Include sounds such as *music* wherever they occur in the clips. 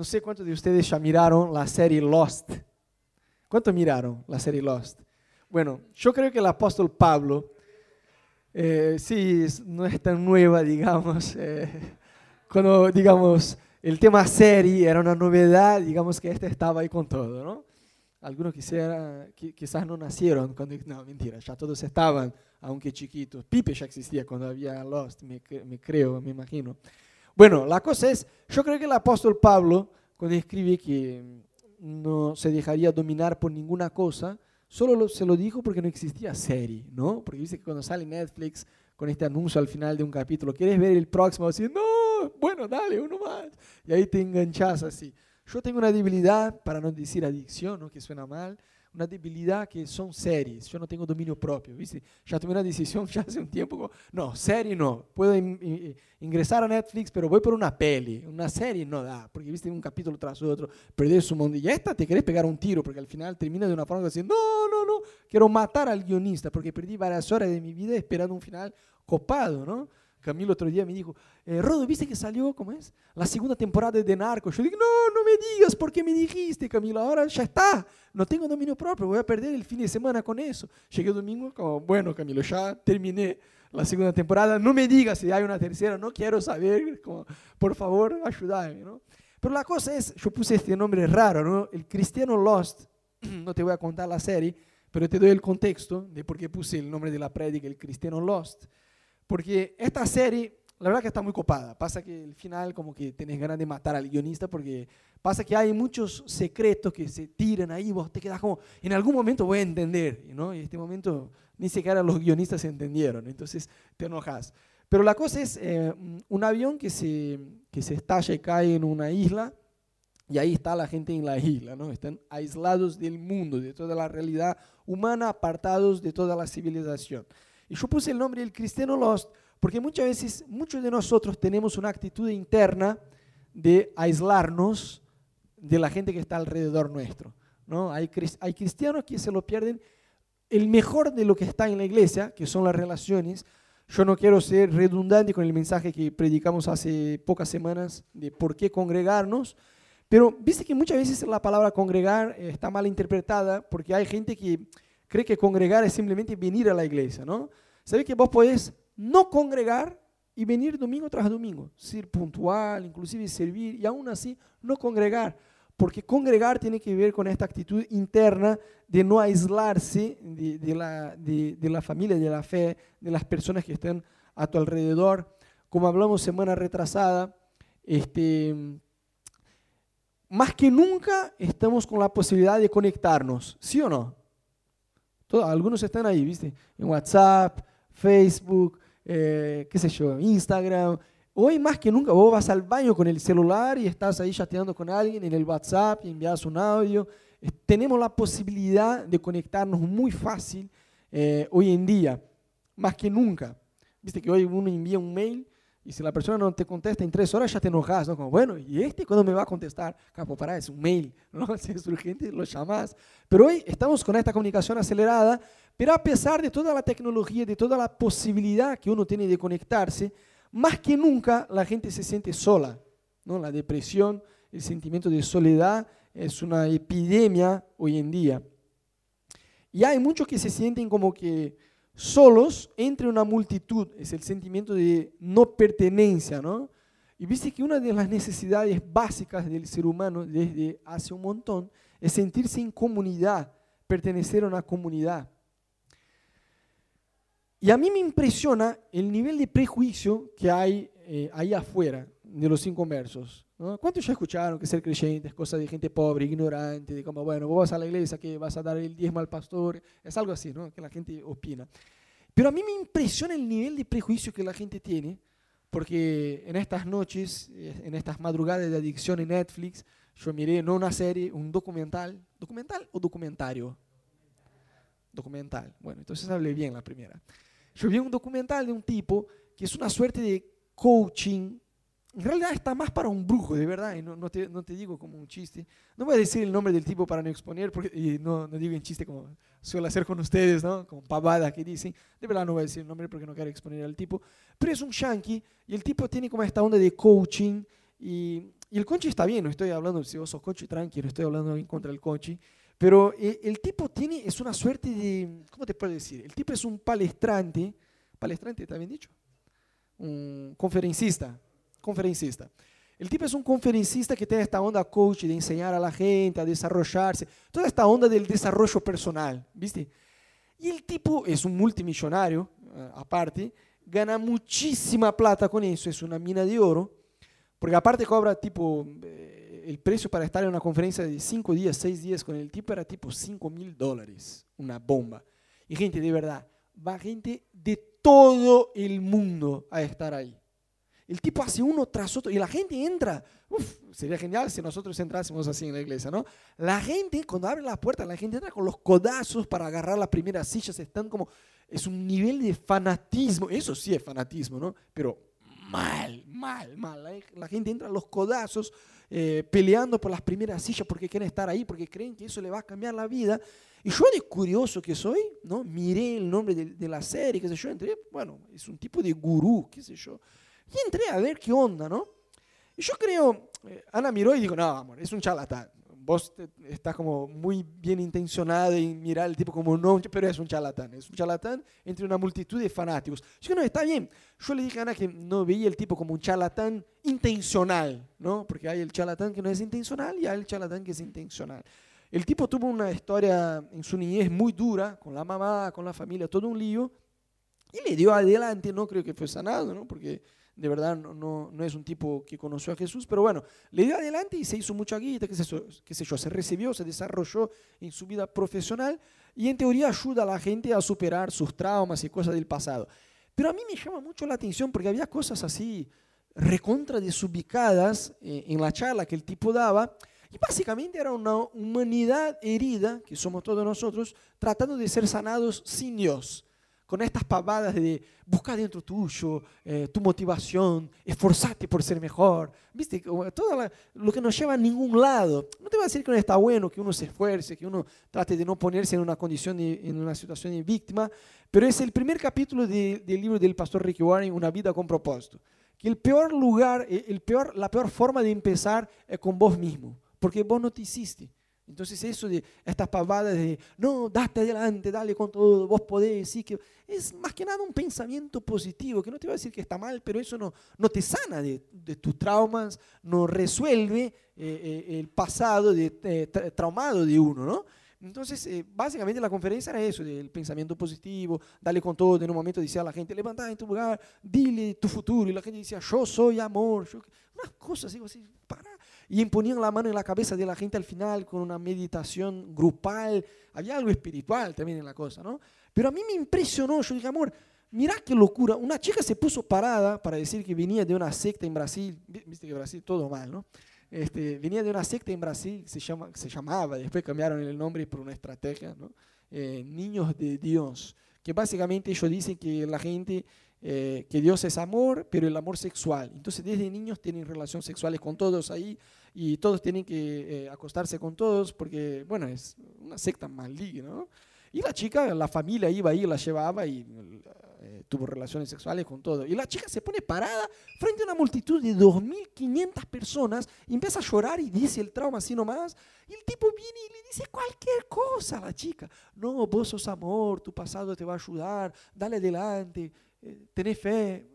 No sé cuántos de ustedes ya miraron la serie Lost. ¿Cuántos miraron la serie Lost? Bueno, yo creo que el apóstol Pablo, eh, sí, no es tan nueva, *laughs* digamos, eh, cuando, digamos, el tema serie era una novedad, digamos que este estaba ahí con todo, ¿no? Algunos quisiera, quizás no nacieron cuando, no, mentira, ya todos estaban, aunque chiquitos. Pipe ya existía cuando había Lost, me, me creo, me imagino. Bueno, la cosa es, yo creo que el apóstol Pablo, cuando escribe que no se dejaría dominar por ninguna cosa, solo se lo dijo porque no existía serie, ¿no? Porque dice que cuando sale Netflix con este anuncio al final de un capítulo, ¿quieres ver el próximo? Así, no, bueno, dale, uno más. Y ahí te enganchas así. Yo tengo una debilidad, para no decir adicción, ¿no? que suena mal, una debilidad que son series. Yo no tengo dominio propio, ¿viste? Ya tomé una decisión *laughs* ya hace un tiempo, no, serie no. Puedo ingresar a Netflix, pero voy por una peli. Una serie no da, porque viste un capítulo tras otro, perdés su mundo. Y esta te querés pegar un tiro, porque al final termina de una forma diciendo, no, no, no, quiero matar al guionista, porque perdí varias horas de mi vida esperando un final copado, ¿no? Camilo otro día me dijo, eh, Rodo, ¿viste que salió, cómo es? La segunda temporada de Narcos. Yo digo, no, no me digas, ¿por qué me dijiste, Camilo? Ahora ya está, no tengo dominio propio, voy a perder el fin de semana con eso. Llegué el domingo, como, bueno, Camilo, ya terminé la segunda temporada, no me digas si hay una tercera, no quiero saber, como, por favor, ayúdame, ¿no? Pero la cosa es, yo puse este nombre raro, ¿no? El Cristiano Lost, *clears throat* no te voy a contar la serie, pero te doy el contexto de por qué puse el nombre de la prédica, el Cristiano Lost. Porque esta serie, la verdad que está muy copada. Pasa que el final como que tenés ganas de matar al guionista porque pasa que hay muchos secretos que se tiran ahí, vos te quedas como, en algún momento voy a entender, ¿no? Y en este momento ni siquiera los guionistas entendieron, entonces te enojas. Pero la cosa es eh, un avión que se, que se estalla y cae en una isla y ahí está la gente en la isla, ¿no? Están aislados del mundo, de toda la realidad humana, apartados de toda la civilización. Y yo puse el nombre del cristiano lost porque muchas veces muchos de nosotros tenemos una actitud interna de aislarnos de la gente que está alrededor nuestro. ¿no? Hay, hay cristianos que se lo pierden el mejor de lo que está en la iglesia, que son las relaciones. Yo no quiero ser redundante con el mensaje que predicamos hace pocas semanas de por qué congregarnos, pero viste que muchas veces la palabra congregar está mal interpretada porque hay gente que cree que congregar es simplemente venir a la iglesia, ¿no? ¿Sabe que vos podés no congregar y venir domingo tras domingo? Ser puntual, inclusive servir y aún así no congregar. Porque congregar tiene que ver con esta actitud interna de no aislarse de, la, de, la familia, de la fe, de las personas que están a tu alrededor. Como hablamos semana retrasada, este, más que nunca estamos con la posibilidad de conectarnos, ¿sí o no? Algunos están ahí, ¿viste? En WhatsApp, Facebook, eh, qué sé yo, Instagram. Hoy más que nunca vos vas al baño con el celular y estás ahí chateando con alguien en el WhatsApp y envías un audio. tenemos la posibilidad de conectarnos muy fácil eh, hoy en día, más que nunca. Viste que hoy uno envía un mail y si la persona no te contesta en tres horas, ya te enojas, ¿no? Como, bueno, ¿y este cuándo me va a contestar? Capo, para, es un mail, *laughs* ¿no? Si es urgente, lo llamas. Pero hoy estamos con esta comunicación acelerada, pero a pesar de toda la tecnología, de toda la posibilidad que uno tiene de conectarse, más que nunca la gente se siente sola, ¿no? La depresión, el sentimiento de soledad es una epidemia hoy en día. Y hay muchos que se sienten como que solos entre una multitud, es el sentimiento de no pertenencia, ¿no? Y viste que una de las necesidades básicas del ser humano desde hace un montón es sentirse en comunidad, pertenecer a una comunidad. Y a mí me impresiona el nivel de prejuicio que hay eh, ahí afuera de los inconversos. ¿No? ¿Cuántos ya escucharon que ser creyente es cosa de gente pobre, ignorante, de como, bueno, vos vas a la iglesia, que vas a dar el diezmo al pastor? Es algo así, ¿no? Que la gente opina. Pero a mí me impresiona el nivel de prejuicio que la gente tiene, porque en estas noches, eh, en estas madrugadas de adicción en Netflix, yo miré no una serie, un documental. ¿Documental o documentario? Documental. Bueno, entonces hablé bien la primera. Yo vi un documental de un tipo que es una suerte de coaching en realidad está más para un brujo, de verdad, y no, te, no, te, digo como un chiste. No voy a decir el nombre del tipo para no exponer, porque, y no, no digo en chiste como suelo hacer con ustedes, ¿no? Como pavada que dicen. De verdad no voy a decir el nombre porque no quiero exponer al tipo. Pero es un yankee y el tipo tiene como esta onda de coaching y y el conchi está bien, no estoy hablando, si vos sos conchi, tranquilo, estoy hablando en contra del conchi. Pero eh, el tipo tiene, es una suerte de, ¿cómo te puedo decir? El tipo es un palestrante, palestrante, ¿está bien dicho? Un conferencista, conferencista. El tipo es un conferencista que tiene esta onda coach de enseñar a la gente a desarrollarse, toda esta onda del desarrollo personal, ¿viste? Y el tipo es un multimillonario, eh, aparte, gana muchísima plata con eso, es una mina de oro, porque aparte cobra tipo, eh, el precio para estar en una conferencia de 5 días, 6 días con el tipo era tipo 5 mil dólares, una bomba. Y gente, de verdad, va gente de todo el mundo a estar ahí. El tipo hace uno tras otro y la gente entra. Uf, sería genial si nosotros entrásemos así en la iglesia, ¿no? La gente, cuando abre la puerta, la gente entra con los codazos para agarrar las primeras sillas. Están como. Es un nivel de fanatismo. Eso sí es fanatismo, ¿no? Pero mal, mal, mal. La, gente entra a los codazos eh, peleando por las primeras sillas porque quieren estar ahí, porque creen que eso le va a cambiar la vida. Y yo de curioso que soy, ¿no? Miré el nombre de, de la serie, qué sé yo, entré, bueno, es un tipo de gurú, qué sé yo. Y entré a ver qué onda, ¿no? Y yo creo, eh, Ana miró y dijo, no, amor, es un charlatán. Vos estás como muy bien intencionada en mirar al tipo como no, pero es un charlatán. Es un charlatán entre una multitud de fanáticos. Yo no, está bien. Yo le dije a Ana que no veía el tipo como un charlatán intencional, ¿no? Porque hay el charlatán que no es intencional y hay el charlatán que es intencional. El tipo tuvo una historia en su niñez muy dura, con la mamá, con la familia, todo un lío, y le dio adelante, no creo que fue sanado, ¿no? Porque de verdad no, no, es un tipo que conoció a Jesús, pero bueno, le dio adelante y se hizo mucha guita, qué sé, qué sé yo, se recibió, se desarrolló en su vida profesional y en teoría ayuda a la gente a superar sus traumas y cosas del pasado. Pero a mí me llama mucho la atención porque había cosas así recontra desubicadas eh, en la charla que el tipo daba y básicamente era una humanidad herida, que somos todos nosotros, tratando de ser sanados sin Dios con estas pavadas de buscar dentro tuyo eh, tu motivación, esforzarte por ser mejor, ¿viste? Todo lo que no lleva a ningún lado. No te voy a decir que no está bueno que uno se esfuerce, que uno trate de no ponerse en una condición, en una situación de víctima, pero es el primer capítulo del libro del pastor Ricky Warren, Una vida con propósito. Que el peor lugar, el peor, la peor forma de empezar es con vos mismo, porque vos no te hiciste. Entonces eso de estas pavadas de, no, date adelante, dale con todo, vos podés, sí que... Es más que nada un pensamiento positivo, que no te va a decir que está mal, pero eso no, no te sana de, tus traumas, no resuelve eh, eh, el pasado de, eh, traumado de uno, ¿no? Entonces, básicamente la conferencia era eso, del pensamiento positivo, dale con todo, en un momento decía a la gente, levanta en tu lugar, dile tu futuro, y la gente decía, yo soy amor, unas cosas así, así, para y imponían la mano en la cabeza de la gente al final con una meditación grupal. Había algo espiritual también en la cosa, ¿no? Pero a mí me impresionó, yo dije, amor, mira qué locura. Una chica se puso parada para decir que venía de una secta en Brasil, viste que Brasil todo mal, ¿no? Este, venía de una secta en Brasil, se, llama, se llamaba, después cambiaron el nombre por una estrategia, ¿no? Eh, Niños de Dios, que básicamente ellos dicen que la gente eh, que Dios es amor, pero el amor sexual. Entonces desde niños tienen relaciones sexuales con todos ahí y todos tienen que eh, acostarse con todos porque, bueno, es una secta maligna, ¿no? Y la chica, la familia iba ahí, la llevaba y eh, tuvo relaciones sexuales con todo. Y la chica se pone parada frente a una multitud de 2.500 personas y empieza a llorar y dice el trauma así nomás. Y el tipo viene y le dice cualquier cosa a la chica. No, vos sos amor, tu pasado te va a ayudar, dale adelante. Eh, tener fe.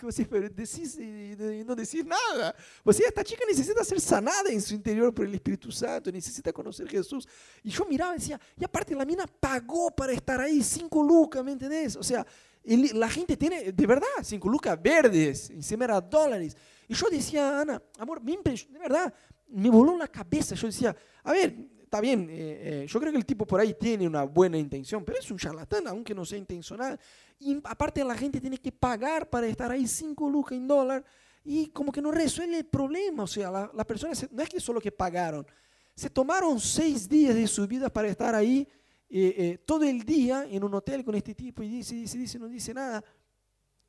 Você decís y no decir nada. O sea, esta chica necesita ser sanada en su interior por el Espíritu Santo, necesita conocer Jesús. Y yo miraba y decía, y aparte la mina pagó para estar ahí, cinco lucas, ¿me entendés? O sea, la gente tiene, de verdad, cinco lucas verdes, encima era dólares. Y yo decía, Ana, amor, de verdad, me voló la cabeza. Yo decía, a ver, está bien, eh, eh, yo creo que el tipo por ahí tiene una buena intención, pero es un charlatán, aunque no sea intencional. Y aparte la gente tiene que pagar para estar ahí 5 lucas en dólar y como que no resuelve el problema. O sea, las la personas no es que solo que pagaron, se tomaron seis días de su vida para estar ahí eh, todo el día en un hotel con este tipo y dice, dice, dice, no dice nada.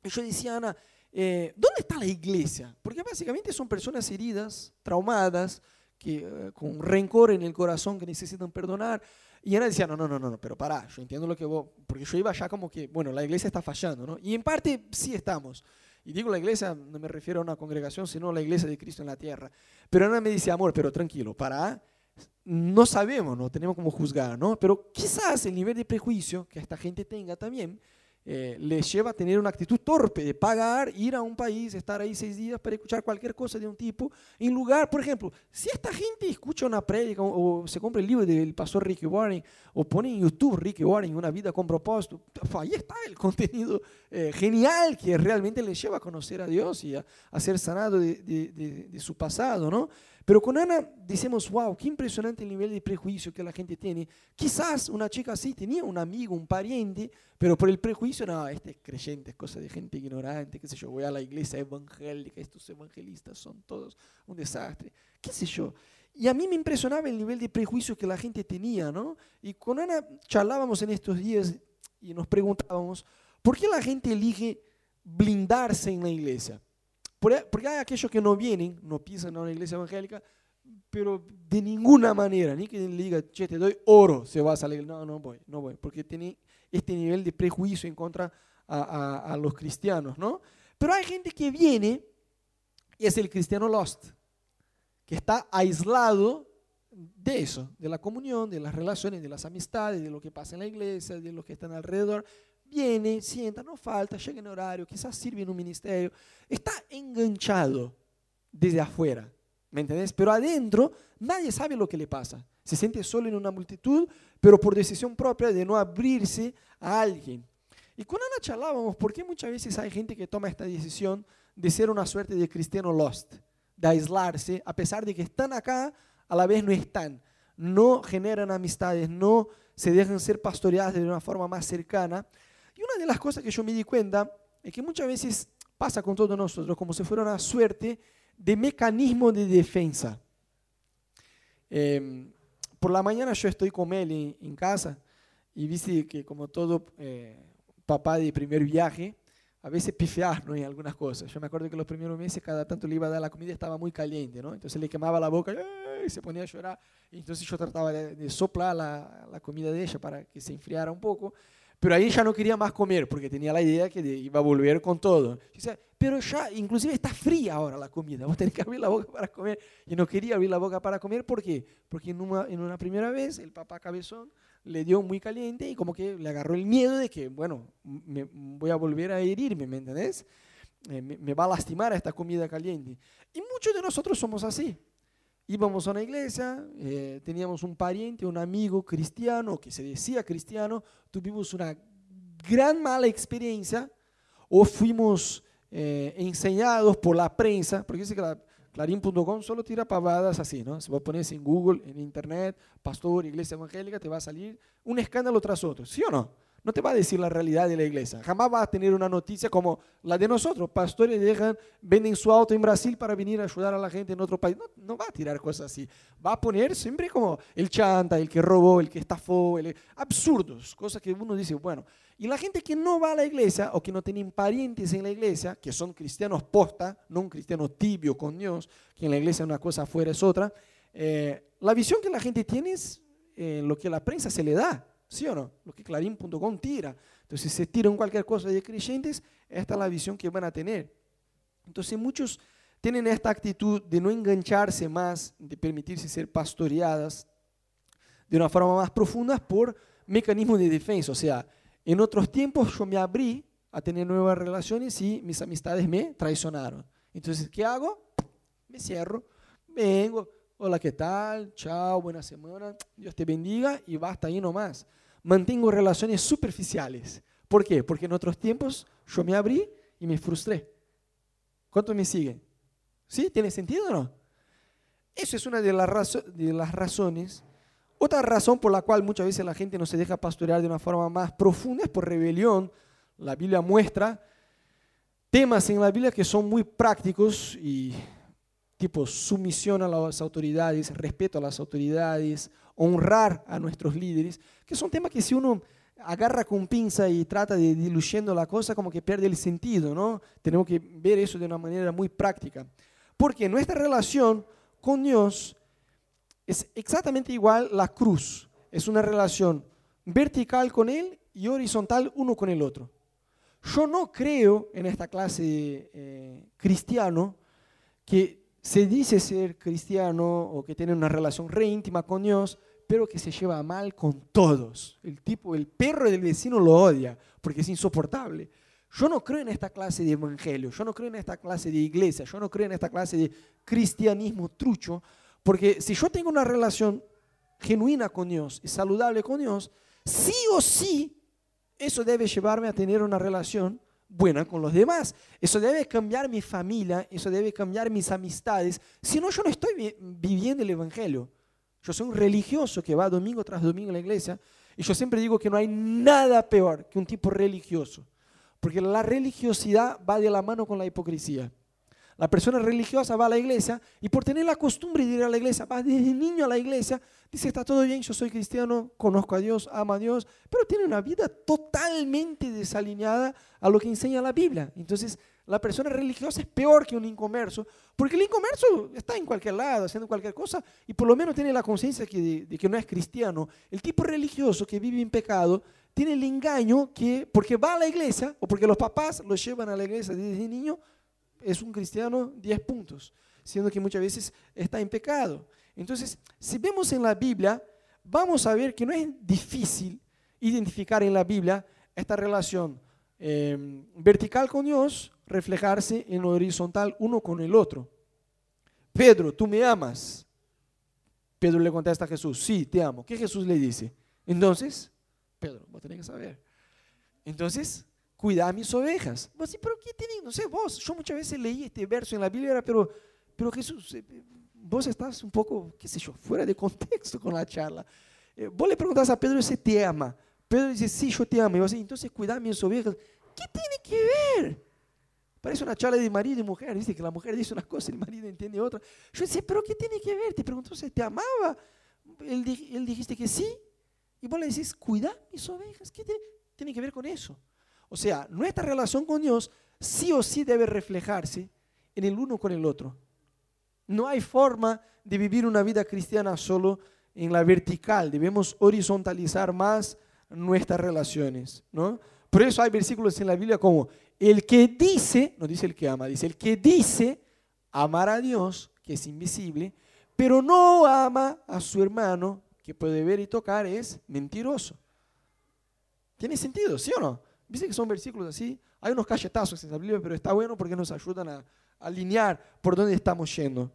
Y yo decía, Ana, ¿dónde está la iglesia? Porque básicamente son personas heridas, traumadas, que, eh, con rencor en el corazón que necesitan perdonar. Y Ana decía, no, no, no, no, pero pará, yo entiendo lo que vos, porque yo iba ya como que, bueno, la iglesia está fallando, ¿no? Y en parte sí estamos. Y digo la iglesia, no me refiero a una congregación, sino a la iglesia de Cristo en la tierra. Pero Ana me dice, amor, pero tranquilo, para, no sabemos, no tenemos como juzgar, ¿no? Pero quizás el nivel de prejuicio que esta gente tenga también eh, les lleva a tener una actitud torpe de pagar, ir a un país, estar ahí seis días para escuchar cualquier cosa de un tipo, en lugar, por ejemplo, si esta gente escucha una prédica o, se compra el libro del pastor Ricky Warren o pone en YouTube Ricky Warren, Una vida con propósito, ahí está el *laughs* contenido eh, genial que realmente les lleva a conocer a Dios y a, ser sanado de su pasado, ¿no? Pero con Ana decimos, wow, qué impresionante el nivel de prejuicio que la gente tiene. Quizás una chica así tenía un amigo, un pariente, pero por el prejuicio, no, este es creyente, es cosa de gente ignorante, qué sé yo, voy a la iglesia evangélica, estos evangelistas son todos un desastre, qué sé yo. Y a mí me impresionaba el nivel de prejuicio que la gente tenía, ¿no? Y con Ana charlábamos en estos días y nos preguntábamos, ¿por qué la gente elige blindarse en la iglesia? Porque hay aquellos que no vienen, no pisan a una iglesia evangélica, pero de ninguna manera, ni que le diga, che, te doy oro, se va a salir. No, no voy, no voy, porque tiene este nivel de prejuicio en contra a, los cristianos, ¿no? Pero hay gente que viene y es el cristiano lost, que está aislado de eso, de la comunión, de las relaciones, de las amistades, de lo que pasa en la iglesia, de los que están alrededor, viene, sienta, no falta, llega en horario, quizás sirve en un ministerio, está enganchado desde afuera, ¿me entendés? Pero adentro nadie sabe lo que le pasa. Se siente solo en una multitud, pero por decisión propia de no abrirse a alguien. Y con Ana charlábamos, ¿por qué muchas veces hay gente que toma esta decisión de ser una suerte de cristiano lost, de aislarse, a pesar de que están acá, a la vez no están, no generan amistades, no se dejan ser pastoreadas de una forma más cercana. Y una de las cosas que yo me di cuenta es que muchas veces pasa con todos nosotros como si fuera una suerte de mecanismo de defensa. Em, por la mañana yo estoy con él en, casa y viste que como todo eh, papá de primer viaje, a veces pifear ¿no? en algunas cosas. Yo me acuerdo que los primeros meses cada tanto le iba a dar la comida estaba muy caliente, ¿no? entonces le quemaba la boca y se ponía a llorar. Entonces yo trataba de, de soplar la, la, comida de ella para que se enfriara un poco. Pero ahí ya no quería más comer porque tenía la idea que iba a volver con todo. Pero ya, inclusive está fría ahora la comida, vos tenés que abrir la boca para comer. Y no quería abrir la boca para comer, ¿por qué? Porque en una, primera vez el papá cabezón le dio muy caliente y como que le agarró el miedo de que, bueno, me voy a volver a herirme, ¿me entendés? Eh, me va a lastimar esta comida caliente. Y muchos de nosotros somos así íbamos a una iglesia, eh, teníamos un pariente, un amigo cristiano que se decía cristiano, tuvimos una gran mala experiencia o fuimos eh, enseñados por la prensa, porque dice que la, Clarín.com solo tira pavadas así, ¿no? Si vos pones en Google, en Internet, pastor, iglesia evangélica, te va a salir un escándalo tras otro, ¿sí o no? No te va a decir la realidad de la iglesia. Jamás va a tener una noticia como la de nosotros. Pastores dejan, venden su auto en Brasil para venir a ayudar a la gente en otro país. No, va a tirar cosas así. Va a poner siempre como el chanta, el que robó, el que estafó, el... absurdos, cosas que uno dice, bueno. Y la gente que no va a la iglesia o que no tienen parientes en la iglesia, que son cristianos posta, no un cristiano tibio con Dios, que en la iglesia una cosa afuera es otra, eh, la visión que la gente tiene es eh, lo que la prensa se le da. ¿Sí o no? Lo que Clarín.com tira. Entonces, si se tiran cualquier cosa de creyentes, esta es la visión que van a tener. Entonces, muchos tienen esta actitud de no engancharse más, de permitirse ser pastoreadas de una forma más profunda por mecanismos de defensa. O sea, en otros tiempos yo me abrí a tener nuevas relaciones y mis amistades me traicionaron. Entonces, ¿qué hago? Me cierro, vengo, hola, ¿qué tal? Chao, buena semana, Dios te bendiga y basta ahí nomás mantengo relaciones superficiales. ¿Por qué? Porque en otros tiempos yo me abrí y me frustré. ¿Cuántos me siguen? ¿Sí? ¿Tiene sentido o no? Eso es una de de las razones. Otra razón por la cual muchas veces la gente no se deja pastorear de una forma más profunda es por rebelión. La Biblia muestra temas en la Biblia que son muy prácticos y tipo sumisión a las autoridades, respeto a las autoridades, honrar a nuestros líderes, que son temas que si uno agarra con pinza y trata de diluyendo la cosa, como que pierde el sentido, ¿no? Tenemos que ver eso de una manera muy práctica. Porque nuestra relación con Dios es exactamente igual la cruz. Es una relación vertical con Él y horizontal uno con el otro. yo no creo en esta clase eh, cristiano que se dice ser cristiano o que tiene una relación re íntima con Dios, pero que se lleva mal con todos. El tipo, el perro del vecino lo odia porque es insoportable. Yo no creo en esta clase de evangelio, yo no creo en esta clase de iglesia, yo no creo en esta clase de cristianismo trucho, porque si yo tengo una relación genuina con Dios y saludable con Dios, sí o sí, eso debe llevarme a tener una relación buena con los demás. Eso debe cambiar mi familia, eso debe cambiar mis amistades. Si no, yo no estoy viviendo el Evangelio. Yo soy un religioso que va domingo tras domingo a la iglesia y yo siempre digo que no hay nada peor que un tipo religioso. Porque la religiosidad va de la mano con la hipocresía. La persona religiosa va a la iglesia y por tener la costumbre de ir a la iglesia, va desde niño a la iglesia, dice, está todo bien, yo soy cristiano, conozco a Dios, amo a Dios, pero tiene una vida totalmente desalineada a lo que enseña la Biblia. Entonces, la persona religiosa es peor que un incomerso, porque el incomerso está en cualquier lado, haciendo cualquier cosa, y por lo menos tiene la conciencia de que no es cristiano. El tipo religioso que vive en pecado tiene el engaño que, porque va a la iglesia, o porque los papás lo llevan a la iglesia desde niño, es un cristiano 10 puntos, siendo que muchas veces está en pecado. Entonces, si vemos en la Biblia, vamos a ver que no es difícil identificar en la Biblia esta relación em, vertical con Dios, reflejarse en lo horizontal uno con el otro. Pedro, ¿tú me amas? Pedro le contesta a Jesús, sí, te amo. ¿Qué Jesús le dice? Entonces, Pedro, vos tenés que saber. Entonces, cuidar mis ovejas. Mas, pero ¿qué tiene? No sé, vos, yo muchas veces leí este verso en la Biblia, pero, pero Jesús, eh, vos estás un poco, qué sé yo, fuera de contexto con la charla. Eh, vos le preguntás a Pedro si te ama. Pedro dice, sí, yo te amo. Y vos dices, entonces cuidar mis ovejas. ¿Qué tiene que ver? Parece una charla de marido y mujer. Dice que la mujer dice una cosa y el marido entiende otra. Yo decía, pero ¿qué tiene que ver? Te preguntó si te amaba. Él, él dijiste que sí. Y vos le decís, cuidar mis ovejas. ¿Qué tiene, tiene que ver con eso? O sea, nuestra relación con Dios sí o sí debe reflejarse en el uno con el otro. No hay forma de vivir una vida cristiana solo en la vertical, debemos horizontalizar más nuestras relaciones, ¿no? Por eso hay versículos en la Biblia como el que dice, no dice el que ama, dice el que dice amar a Dios, que es invisible, pero no ama a su hermano, que puede ver y tocar, es mentiroso. ¿Tiene sentido, sí o no? Viste que son versículos así. Hay unos cachetazos en la Biblia, pero está bueno porque nos ayudan a, alinear por dónde estamos yendo.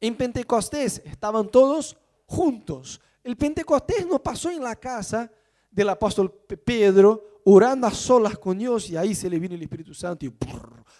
En Pentecostés estaban todos juntos. El Pentecostés no pasó en la casa del apóstol Pedro orando a solas con Dios y ahí se le vino el Espíritu Santo y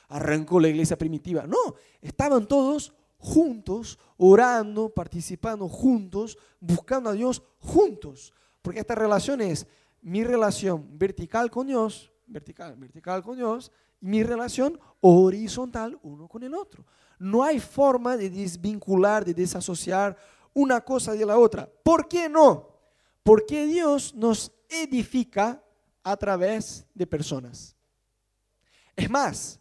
arrancó la iglesia primitiva. No, estaban todos juntos, orando, participando juntos, buscando a Dios juntos. Porque esta relación es mi relación vertical con Dios, vertical, vertical con Dios, y mi relación horizontal uno con el otro. No hay forma de desvincular, de desasociar una cosa de la otra. ¿Por qué no? Porque Dios nos edifica a través de personas. Es más,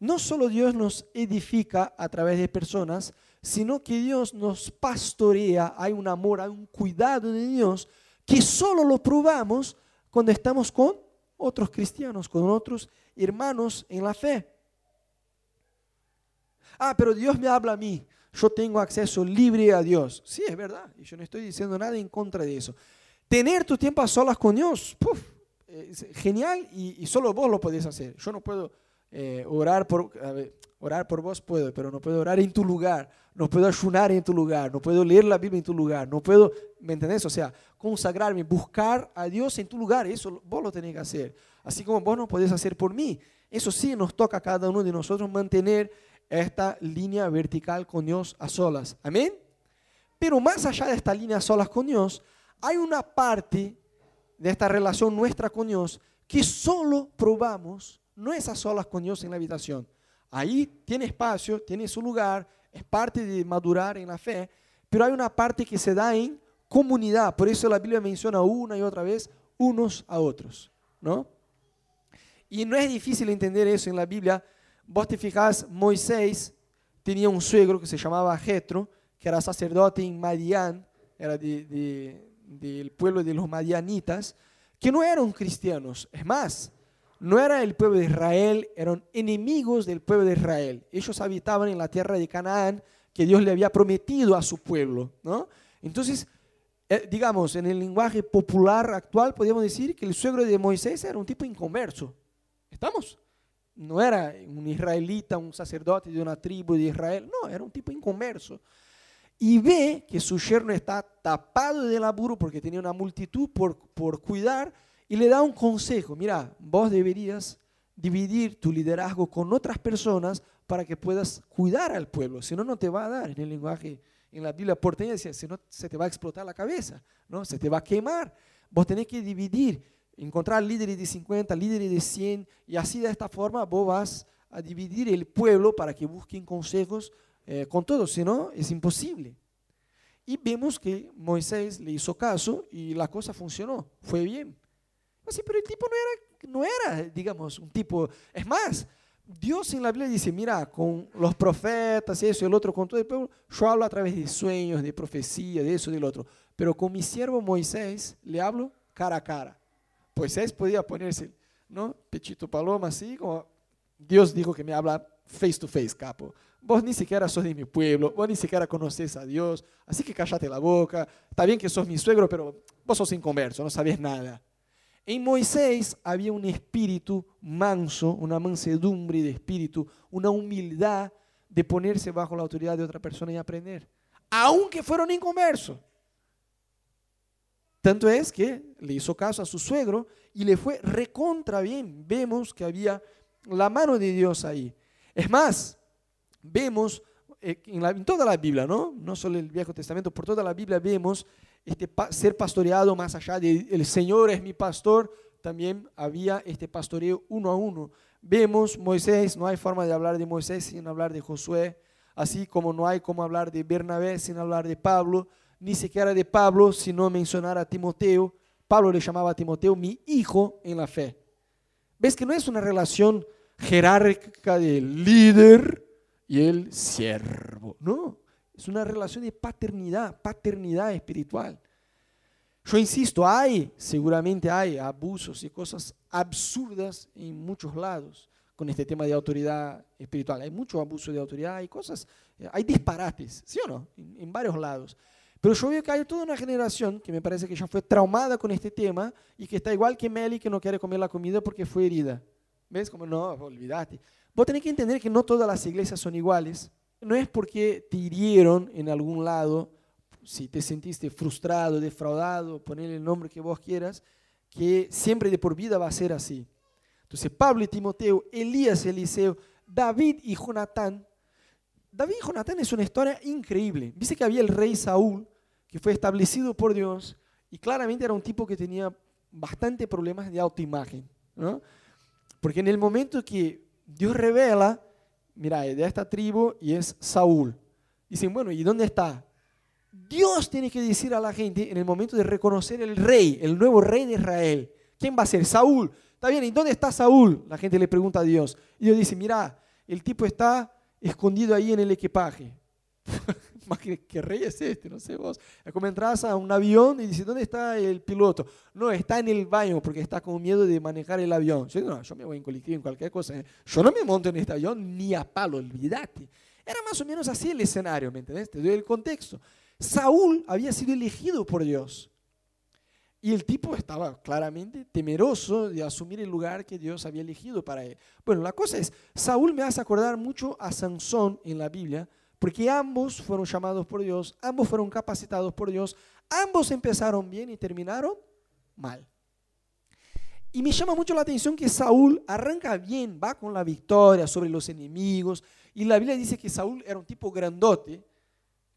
no solo Dios nos edifica a través de personas, sino que Dios nos pastorea, hay un amor, hay un cuidado de Dios que solo lo probamos cuando estamos con otros cristianos, con otros hermanos en la fe. Ah, pero Dios me habla a mí. Yo tengo acceso libre a Dios. Sí, es verdad. Y yo no estoy diciendo nada en contra de eso. Tener tu tiempo a solas con Dios, genial y, solo vos lo podés hacer. Yo no puedo eh, orar por, orar por vos, puedo, pero no puedo orar en tu lugar no puedo ayunar en tu lugar, no puedo leer la Biblia en tu lugar, no puedo, ¿me entendés? O sea, consagrarme, buscar a Dios en tu lugar, eso vos lo tenés que hacer. Así como vos no podés hacer por mí. Eso sí nos toca a cada uno de nosotros mantener esta línea vertical con Dios a solas. Amén. Pero más allá de esta línea a solas con Dios, hay una parte de esta relación nuestra con Dios que solo probamos, no es a solas con Dios en la habitación. Ahí tiene espacio, tiene su lugar, es parte de madurar en la fe, pero hay una parte que se da en comunidad. Por eso la Biblia menciona una y otra vez unos a otros, ¿no? Y no es difícil entender eso en la Biblia. Vos te fijás, Moisés tenía un suegro que se llamaba Jetro, que era sacerdote en Madián, era del pueblo de los madianitas, que no eran cristianos. Es más, no era el pueblo de Israel, eran enemigos del pueblo de Israel. Ellos habitaban en la tierra de Canaán que Dios le había prometido a su pueblo. ¿no? Entonces, eh, digamos, en el lenguaje popular actual podríamos decir que el suegro de Moisés era un tipo inconverso. ¿Estamos? No era un israelita, un sacerdote de una tribu de Israel, no, era un tipo inconverso. Y ve que su yerno está tapado de laburo porque tenía una multitud por, por cuidar y le da un consejo, mira, vos deberías dividir tu liderazgo con otras personas para que puedas cuidar al pueblo, si no, no te va a dar en el lenguaje, en la Biblia porteña si no, se te va a explotar la cabeza, ¿no? se te va a quemar. Vos tenés que dividir, encontrar líderes de 50, líderes de 100, y así de esta forma vos vas a dividir el pueblo para que busquen consejos eh, con todos, si no, es imposible. Y vemos que Moisés le hizo caso y la cosa funcionó, fue bien. Así, pero el tipo no era, no era, digamos, un tipo. Es más, Dios en la Biblia dice: Mira, con los profetas eso y el otro, con todo el pueblo, yo hablo a través de sueños, de profecía, de eso y del otro. Pero con mi siervo Moisés le hablo cara a cara. Moisés podía ponerse, ¿no? Pechito paloma, así, como Dios dijo que me habla face to face, capo. Vos ni siquiera sos de mi pueblo, vos ni siquiera conoces a Dios, así que cállate la boca. Está bien que sos mi suegro, pero vos sos inconverso, no sabes nada. En Moisés había un espíritu manso, una mansedumbre de espíritu, una humildad de ponerse bajo la autoridad de otra persona y aprender, aunque fueron inconversos. Tanto es que le hizo caso a su suegro y le fue recontra bien. Vemos que había la mano de Dios ahí. Es más, vemos eh, en, toda la Biblia, ¿no? No solo el Viejo Testamento, por toda la Biblia vemos este, ser pastoreado más allá de el Señor es mi pastor, también había este pastoreo uno a uno. Vemos Moisés, no hay forma de hablar de Moisés sin hablar de Josué, así como no hay como hablar de Bernabé sin hablar de Pablo, ni siquiera de Pablo sin no mencionar a Timoteo. Pablo le llamaba a Timoteo mi hijo en la fe. ¿Ves que no es una relación jerárquica del líder y el siervo? No, es una relación de paternidad, paternidad espiritual. Yo insisto, hay, seguramente hay abusos y cosas absurdas en muchos lados con este tema de autoridad espiritual. Hay mucho abuso de autoridad, hay cosas, hay disparates, ¿sí o no? En, varios lados. Pero yo veo que hay toda una generación que me parece que ya fue traumada con este tema y que está igual que Meli que no quiere comer la comida porque fue herida. ¿Ves? Como no, olvídate. Vos tenés que entender que no todas las iglesias son iguales no es porque te hirieron en algún lado, si te sentiste frustrado, defraudado, poner el nombre que vos quieras, que siempre de por vida va a ser así. Entonces, Pablo y Timoteo, Elías Eliseo, David y Jonatán. David y Jonatán es una historia increíble. Dice que había el rey Saúl, que fue establecido por Dios, y claramente era un tipo que tenía bastante problemas de autoimagen. ¿no? Porque en el momento que Dios revela mira, de esta tribu y es Saúl. Dicen, bueno, ¿y dónde está? Dios tiene que decir a la gente en el momento de reconocer el rey, el nuevo rey de Israel. ¿Quién va a ser? Saúl. Está bien, ¿y dónde está Saúl? La gente le pregunta a Dios. Y Dios dice, mira, el tipo está escondido ahí en el equipaje. *laughs* *laughs* más que, rey es este, no sé vos. Es como entras a un avión y dices, ¿dónde está el piloto? No, está en el baño porque está con miedo de manejar el avión. Yo, no, yo me voy en colectivo, en cualquier cosa. ¿eh? Yo no me monto en este avión ni a palo, olvídate. Era más o menos así el escenario, ¿me entendés? Te doy el contexto. Saúl había sido elegido por Dios. Y el tipo estaba claramente temeroso de asumir el lugar que Dios había elegido para él. Bueno, la cosa es, Saúl me hace acordar mucho a Sansón en la Biblia, porque ambos fueron llamados por Dios, ambos fueron capacitados por Dios, ambos empezaron bien y terminaron mal. Y me llama mucho la atención que Saúl arranca bien, va con la victoria sobre los enemigos. Y la Biblia dice que Saúl era un tipo grandote,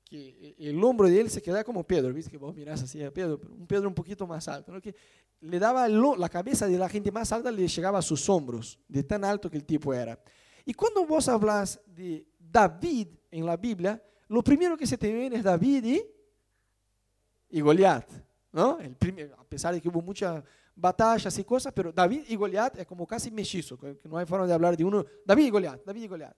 que el hombro de él se queda como Pedro. Viste que vos mirás así a Pedro, un Pedro un poquito más alto. Que le daba la cabeza de la gente más alta, le llegaba a sus hombros, de tan alto que el tipo era. Y cuando vos hablas de David en la Biblia, lo primero que se te viene es David y, y Goliat. ¿no? El a pesar de que hubo muchas batallas y cosas, pero David y Goliat es como casi mellizo, que no hay forma de hablar de uno. David y Goliat, David y Goliat.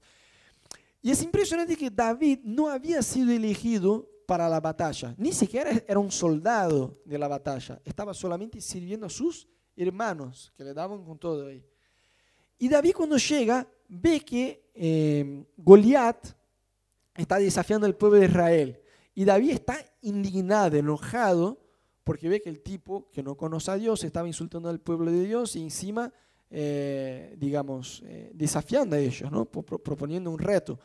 Y es impresionante que David no había sido elegido para la batalla, ni siquiera era un soldado de la batalla, estaba solamente sirviendo a sus hermanos que le daban con todo ahí. Y David cuando llega ve que eh, Goliat está desafiando al pueblo de Israel. Y David está indignado, enojado, porque ve que el tipo que no conoce a Dios estaba insultando al pueblo de Dios y encima, eh, digamos, eh, desafiando a ellos, ¿no? proponiendo un reto.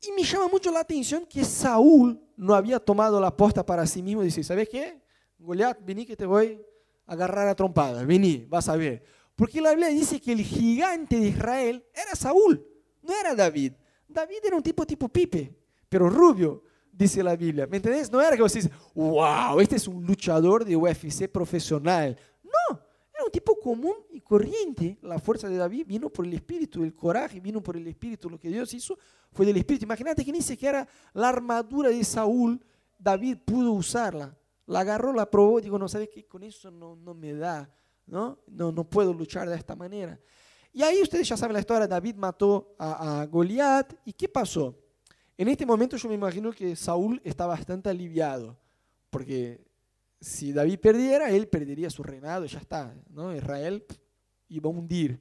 Y me llama mucho la atención que Saúl no había tomado la posta para sí mismo y dice, ¿sabes qué? Goliat, vení que te voy a agarrar a trompada, vení, vas a ver. Porque la Biblia dice que el gigante de Israel era Saúl, no era David. David era un tipo tipo Pipe, pero rubio, dice la Biblia. ¿Me entendés? No era que vos dices, wow, este es un luchador de UFC profesional. No, era un tipo común y corriente. La fuerza de David vino por el Espíritu, el coraje vino por el Espíritu. Lo que Dios hizo fue del Espíritu. Imagínate que ni siquiera la armadura de Saúl, David pudo usarla. La agarró, la probó y dijo, no, ¿sabes qué? Con eso no, no me da, ¿no? ¿no? No puedo luchar de esta manera. Y ahí ustedes ya saben la historia, David mató a, a Goliat. ¿Y qué pasó? En este momento yo me imagino que Saúl está bastante aliviado, porque si David perdiera, él perdería su reinado, ya está, ¿no? Israel iba a hundir.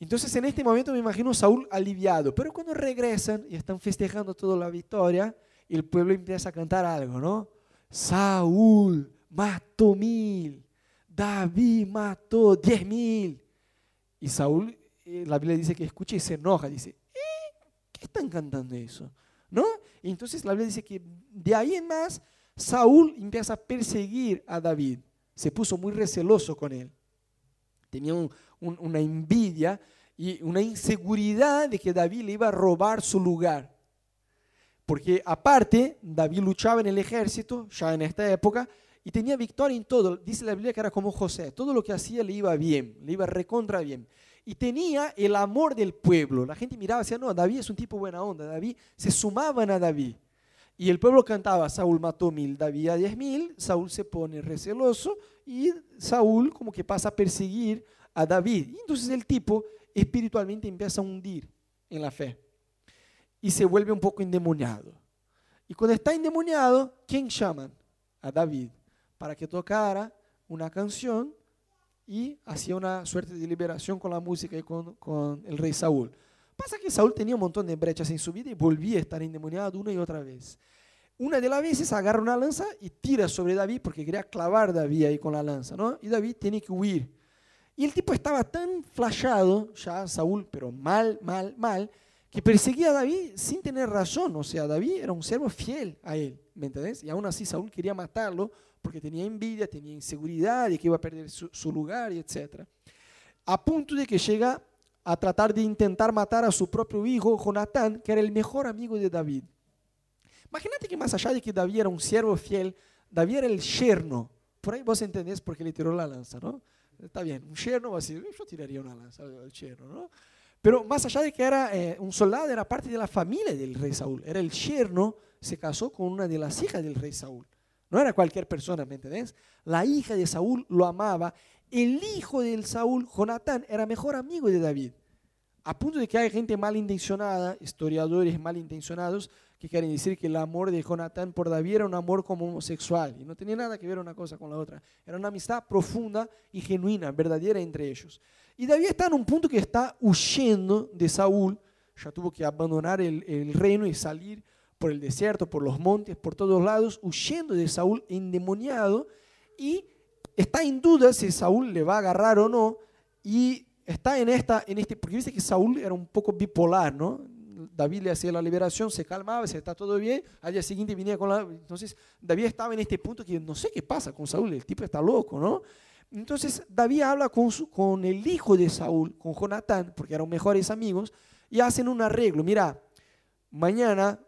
Entonces en este momento me imagino Saúl aliviado, pero cuando regresan y están festejando toda la victoria, el pueblo empieza a cantar algo, ¿no? Saúl mató mil, David mató diez mil. Y Saúl, eh, la Biblia dice que escucha y se enoja, dice, ¿Eh? ¿qué están cantando eso? ¿No? Entonces la Biblia dice que de ahí en más Saúl empieza a perseguir a David. Se puso muy receloso con él. Tenía una envidia y una inseguridad de que David le iba a robar su lugar. Porque aparte, David luchaba en el ejército, ya en esta época, y tenía victoria en todo. Dice la Biblia que era como José. Todo lo que hacía le iba bien, le iba recontra bien. Y tenía el amor del pueblo. La gente miraba y decía, no, David es un tipo buena onda. David, se sumaban a David. Y el pueblo cantaba, Saúl mató mil, David a diez mil, Saúl se pone receloso y Saúl como que pasa a perseguir a David. Y entonces el tipo espiritualmente empieza a hundir en la fe y se vuelve un poco endemoniado. Y cuando está endemoniado, ¿quién llaman? A David, para que tocara una canción y hacía una suerte de liberación con la música y con, con el rey Saúl. Pasa que Saúl tenía un montón de brechas en su vida y volvía a estar endemoniado una y otra vez. Una de las veces agarra una lanza y tira sobre David porque quería clavar a David ahí con la lanza, ¿no? Y David tiene que huir. Y el tipo estaba tan flashado, ya Saúl, pero mal, mal, mal, que perseguía a David sin tener razón. O sea, David era un servo fiel a él, ¿me entendés? Y aún así Saúl quería matarlo porque tenía envidia, tenía inseguridad de que iba a perder su, su lugar y etc. A punto de que llega a tratar de intentar matar a su propio hijo, Jonatán, que era el mejor amigo de David. Imagínate que más allá de que David era un siervo fiel, David era el yerno. Por ahí vos entendés por qué le tiró la lanza, ¿no? Está bien, un yerno va a decir, yo tiraría una lanza al yerno, ¿no? Pero más allá de que era eh, un soldado, era parte de la familia del rey Saúl. Era el yerno, se casó con una de las hijas del rey Saúl. No era cualquier persona, ¿me entendés? La hija de Saúl lo amaba el hijo del Saúl, Jonatán, era mejor amigo de David. A punto de que hay gente malintencionada, historiadores malintencionados, que quieren decir que el amor de Jonatán por David era un amor como homosexual. Y no tenía nada que ver una cosa con la otra. Era una amistad profunda y genuina, verdadera entre ellos. Y David está en un punto que está huyendo de Saúl. Ya tuvo que abandonar el reino y salir por el desierto, por los montes, por todos lados, huyendo de Saúl endemoniado. Y está en duda si Saúl le va a agarrar o no y está en esta, en este, porque dice que Saúl era un poco bipolar, ¿no? David le hacía la liberación, se calmaba, se está todo bien, al día siguiente venía con la... Entonces David estaba en este punto que no sé qué pasa con Saúl, el tipo está loco, ¿no? Entonces David habla con, con el hijo de Saúl, con Jonatán, porque eran mejores amigos, y hacen un arreglo. Mira, mañana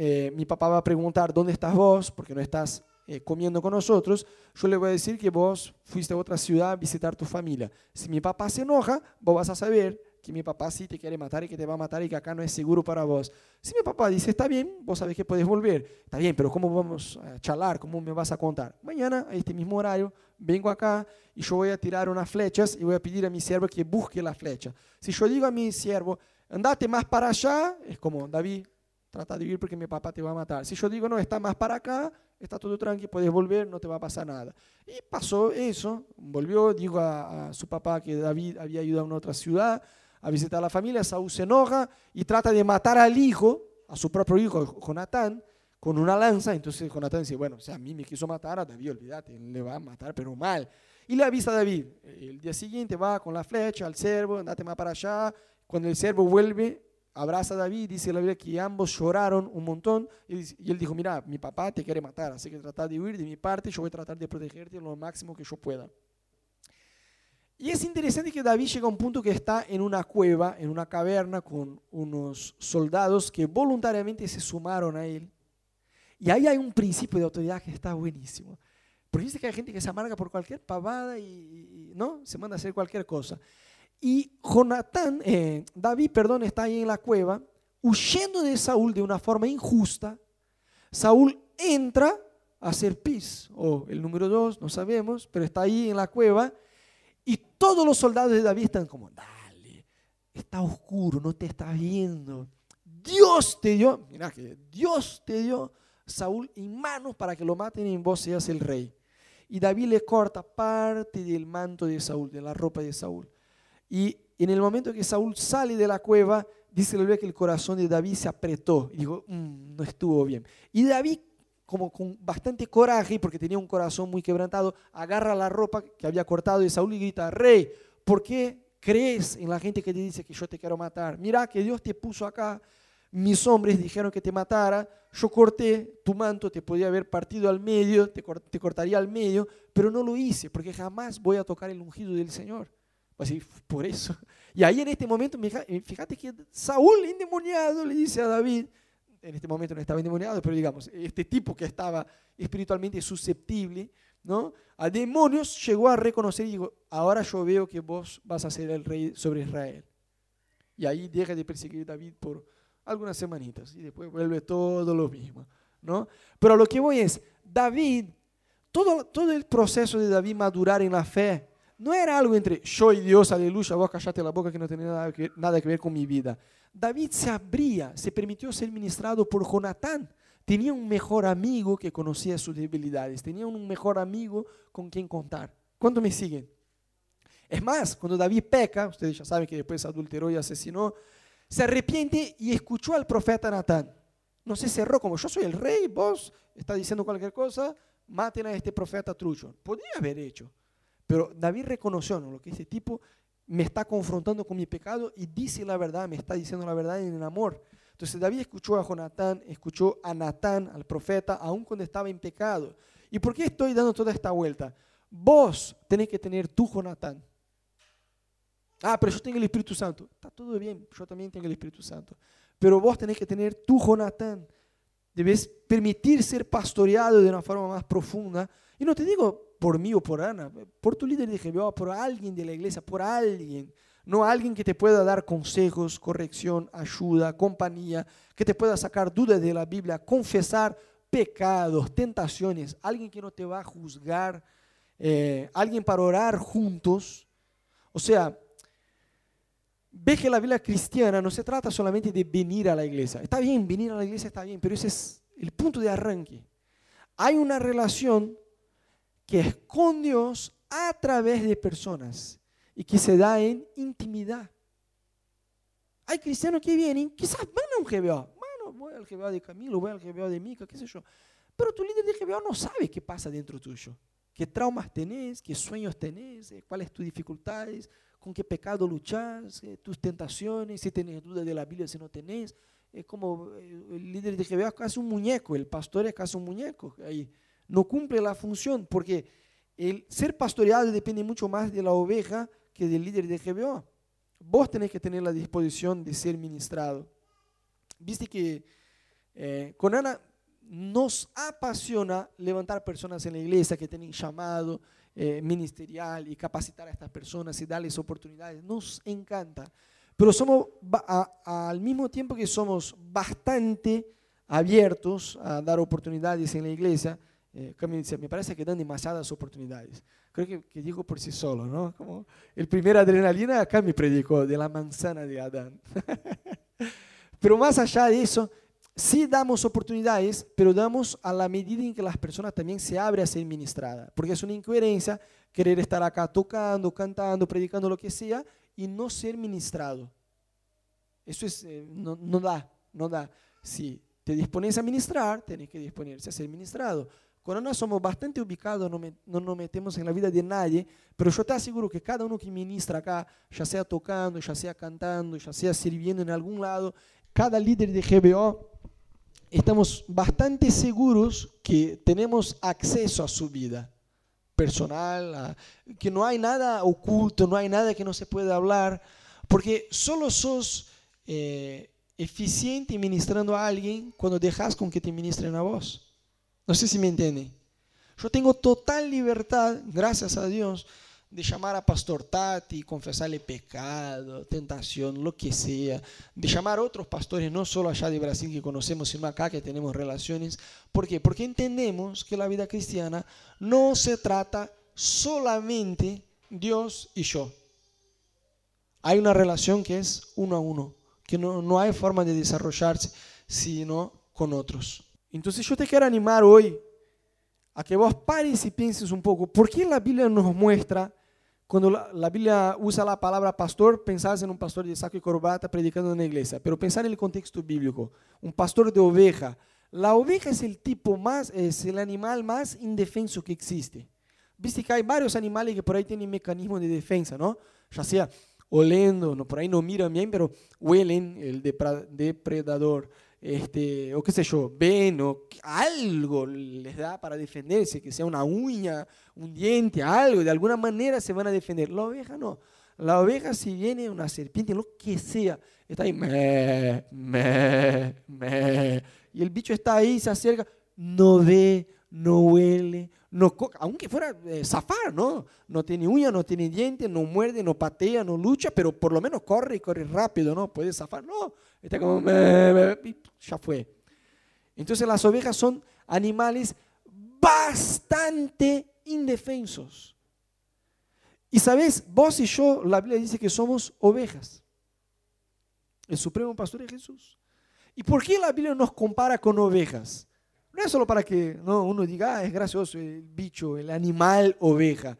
eh, mi papá va a preguntar, ¿dónde estás vos? Porque no estás eh, comiendo con nosotros, yo le voy a decir que vos fuiste a otra ciudad a visitar tu familia. Si mi papá se enoja, vos vas a saber que mi papá sí te quiere matar y que te va a matar y que acá no es seguro para vos. Si mi papá dice, está bien, vos sabés que puedes volver. Está bien, pero ¿cómo vamos a charlar? ¿Cómo me vas a contar? Mañana, a este mismo horario, vengo acá y yo voy a tirar unas flechas y voy a pedir a mi siervo que busque la flecha. Si yo digo a mi siervo, andate más para allá, es como, David, trata de ir porque mi papá te va a matar. Si yo digo, no, está más para acá, está todo tranquilo, puedes volver, no te va a pasar nada. Y pasó eso, volvió, dijo a, su papá que David había ido a una otra ciudad a visitar a la familia, Saúl se enoja y trata de matar al hijo, a su propio hijo, Jonatán, con una lanza. Entonces Jonatán dice, bueno, si a mí me quiso matar a David, olvídate, le va a matar, pero mal. Y le avisa a David. El día siguiente va con la flecha al cervo, andate más para allá. Cuando el cervo vuelve, abraza a David, dice la Biblia que ambos lloraron un montón y, él dijo, mira, mi papá te quiere matar, así que trata de huir de mi parte, yo voy a tratar de protegerte lo máximo que yo pueda. Y es interesante que David llega a un punto que está en una cueva, en una caverna, con unos soldados que voluntariamente se sumaron a él. Y ahí hay un principio de autoridad que está buenísimo. Porque dice que hay gente que se amarga por cualquier pavada y, ¿no? se manda a hacer cualquier cosa. Y Jonatán, eh, David, perdón, está ahí en la cueva, huyendo de Saúl de una forma injusta. Saúl entra a hacer pis, o el número dos, no sabemos, pero está ahí en la cueva. Y todos los soldados de David están como, dale, está oscuro, no te está viendo. Dios te dio, mira que Dios te dio Saúl en manos para que lo maten y vos seas el rey. Y David le corta parte del manto de Saúl, de la ropa de Saúl. Y en el momento que Saúl sale de la cueva, dice la Biblia que el corazón de David se apretó y dijo, mm, no estuvo bien. Y David, como con bastante coraje, porque tenía un corazón muy quebrantado, agarra la ropa que había cortado de Saúl y grita, rey, ¿por qué crees en la gente que te dice que yo te quiero matar? Mira que Dios te puso acá, mis hombres dijeron que te matara, yo corté tu manto, te podía haber partido al medio, te, te cortaría al medio, pero no lo hice, porque jamás voy a tocar el ungido del Señor. Así, por eso. *laughs* Y ahí en este momento, eh, fíjate que Saúl endemoniado le dice a David, en este momento no estaba endemoniado, pero digamos, este tipo que estaba espiritualmente susceptible, ¿no? A demonios llegó a reconocer y dijo, ahora yo veo que vos vas a ser el rey sobre Israel. Y ahí deja de perseguir a David por algunas semanitas y después vuelve todo lo mismo, ¿no? Pero lo que voy es, David, todo, todo el proceso de David madurar en la fe, no era algo entre yo y Dios, aleluya, vos callate la boca que no tiene nada que, nada que ver con mi vida. David se abría, se permitió ser ministrado por Jonatán. Tenía un mejor amigo que conocía sus debilidades, tenía un mejor amigo con quien contar. ¿Cuánto me siguen? Es más, cuando David peca, ustedes ya saben que después adulteró y asesinó, se arrepiente y escuchó al profeta Natán. No se cerró como yo soy el rey, vos está diciendo cualquier cosa, maten a este profeta trucho. Podría haber hecho, pero David reconoció lo que ese tipo me está confrontando con mi pecado y dice la verdad, me está diciendo la verdad en el amor. Entonces David escuchó a Jonatán, escuchó a Natán, al profeta, aun cuando estaba en pecado. ¿Y por qué estoy dando toda esta vuelta? Vos tenés que tener tu Jonatán. Ah, pero yo tengo el Espíritu Santo. Está todo bien, yo también tengo el Espíritu Santo. Pero vos tenés que tener tu Jonatán. Debes permitir ser pastoreado de una forma más profunda. Y no te digo por mí o por Ana, por tu líder de Jehová, por alguien de la iglesia, por alguien. No alguien que te pueda dar consejos, corrección, ayuda, compañía, que te pueda sacar dudas de la Biblia, confesar pecados, tentaciones, alguien que no te va a juzgar, eh, alguien para orar juntos. O sea, ve que la vida cristiana no se trata solamente de venir a la iglesia. Está bien, venir a la iglesia está bien, pero ese es el punto de arranque. Hay una relación que es con Dios a través de personas y que se da en intimidad. Hay cristianos que vienen, quizás van a un GBA. Bueno, voy al GBA de Camilo, voy al GBA de Mica, qué sé yo. Pero tu líder de GBA no sabe qué pasa dentro tuyo. ¿Qué traumas tenés? ¿Qué sueños tenés? Eh, ¿Cuáles tus dificultades? ¿Con qué pecado luchas? Eh, ¿Tus tentaciones? Si tenés dudas de la Biblia, si no tenés. Es como eh, el líder de GBA es casi un muñeco, el pastor es casi un muñeco. Ahí no cumple la función, porque el ser pastoreado depende mucho más de la oveja que del líder de GBO. Vos tenés que tener la disposición de ser ministrado. Viste que eh, con Ana nos apasiona levantar personas en la iglesia que tienen llamado eh, ministerial y capacitar a estas personas y darles oportunidades. Nos encanta. Pero somos, al mismo tiempo que somos bastante abiertos a dar oportunidades en la iglesia, eh, dice, me parece que dan demasiadas oportunidades. Creo que, que digo por sí solo, ¿no? Como el primer adrenalina Cami predicó de la manzana de Adán. *laughs* Pero más allá de eso, sí damos oportunidades, pero damos a la medida en que las personas también se abren a ser ministradas. Porque es una incoherencia querer estar acá tocando, cantando, predicando, lo que sea, y no ser ministrado. Eso es, eh, no, no da, no da. Si te dispones a ministrar, tienes que disponerse a ser ministrado. Cuando nós somos bastante ubicados, no, me, no nos metemos en la vida de nadie, pero yo te aseguro que cada uno que ministra acá, ya sea tocando, ya sea cantando, ya sea sirviendo en algún lado, cada líder de GBO, estamos bastante seguros que tenemos acceso a su vida personal, a, que no hay nada oculto, no hay nada que no se pueda hablar, porque solo sos eh, eficiente ministrando a alguien cuando dejas con que te ministren a vos. No sé si me entienden. Yo tengo total libertad, gracias a Dios, de llamar a Pastor Tati, confesarle pecado, tentación, lo que sea, de llamar a otros pastores, no solo allá de Brasil que conocemos, sino acá que tenemos relaciones. ¿Por qué? Porque entendemos que la vida cristiana no se trata solamente Dios y yo. Hay una relación que es uno a uno, que no, no hay forma de desarrollarse sino con otros. Entonces yo te quiero animar hoy a que vos pares y pienses un poco, ¿por qué la Biblia nos muestra cuando la, Biblia usa la palabra pastor, pensás en un pastor de saco y corbata predicando en la iglesia, pero pensar en el contexto bíblico, un pastor de oveja. La oveja es el tipo más, es el animal más indefenso que existe. Viste que hay varios animales que por ahí tienen mecanismos de defensa, ¿no? Ya sea oliendo, no, por ahí no miran bien, pero huelen el depredador este, o qué sé yo, ven o algo les da para defenderse, que sea una uña, un diente, algo, de alguna manera se van a defender. La oveja no. La oveja si viene una serpiente, lo que sea, está ahí, me, me, me, y el bicho está ahí, se acerca, no ve, no huele, no aunque fuera eh, zafar, ¿no? No tiene uña, no tiene diente, no muerde, no patea, no lucha, pero por lo menos corre y corre rápido, ¿no? Puede zafar, no, está como, ya fue. Entonces las ovejas son animales bastante indefensos. Y sabes, vos y yo, la Biblia dice que somos ovejas. El supremo pastor es Jesús. ¿Y por qué la Biblia nos compara con ovejas? No es solo para que ¿no? uno diga, ah, es gracioso el bicho, el animal oveja.